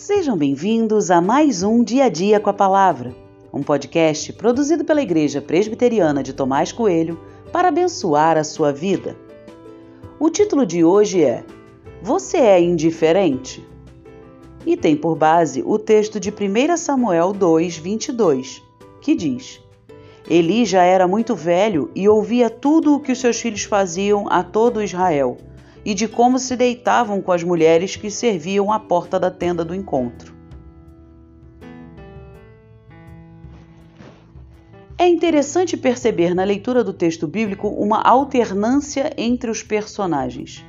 Sejam bem-vindos a mais um Dia a Dia com a Palavra, um podcast produzido pela Igreja Presbiteriana de Tomás Coelho para abençoar a sua vida. O título de hoje é Você é indiferente? E tem por base o texto de 1 Samuel 2, 22, que diz: Eli já era muito velho e ouvia tudo o que os seus filhos faziam a todo Israel e de como se deitavam com as mulheres que serviam à porta da tenda do encontro. É interessante perceber na leitura do texto bíblico uma alternância entre os personagens.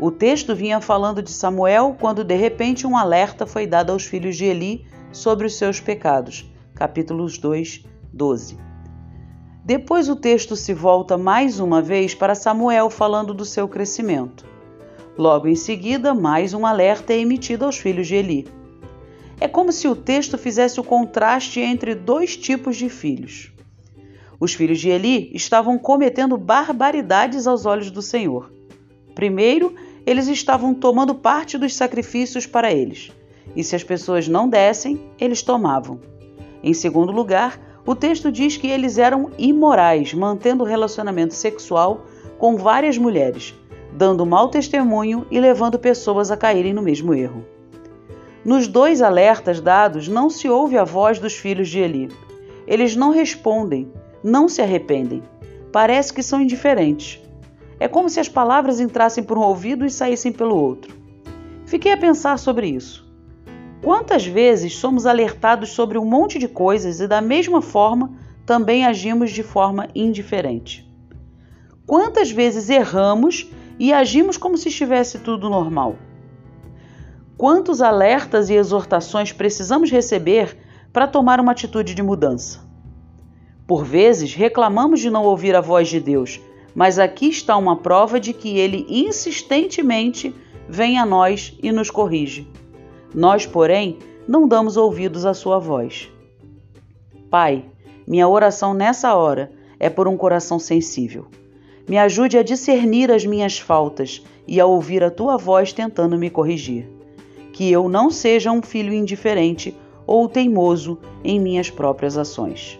O texto vinha falando de Samuel quando de repente um alerta foi dado aos filhos de Eli sobre os seus pecados. Capítulos 2, 12. Depois o texto se volta mais uma vez para Samuel falando do seu crescimento. Logo em seguida, mais um alerta é emitido aos filhos de Eli. É como se o texto fizesse o contraste entre dois tipos de filhos. Os filhos de Eli estavam cometendo barbaridades aos olhos do Senhor. Primeiro, eles estavam tomando parte dos sacrifícios para eles, e se as pessoas não dessem, eles tomavam. Em segundo lugar, o texto diz que eles eram imorais, mantendo relacionamento sexual com várias mulheres, dando mau testemunho e levando pessoas a caírem no mesmo erro. Nos dois alertas dados, não se ouve a voz dos filhos de Eli. Eles não respondem, não se arrependem. Parece que são indiferentes. É como se as palavras entrassem por um ouvido e saíssem pelo outro. Fiquei a pensar sobre isso. Quantas vezes somos alertados sobre um monte de coisas e, da mesma forma, também agimos de forma indiferente? Quantas vezes erramos e agimos como se estivesse tudo normal? Quantos alertas e exortações precisamos receber para tomar uma atitude de mudança? Por vezes reclamamos de não ouvir a voz de Deus, mas aqui está uma prova de que ele insistentemente vem a nós e nos corrige. Nós, porém, não damos ouvidos à sua voz. Pai, minha oração nessa hora é por um coração sensível. Me ajude a discernir as minhas faltas e a ouvir a tua voz tentando me corrigir. Que eu não seja um filho indiferente ou teimoso em minhas próprias ações.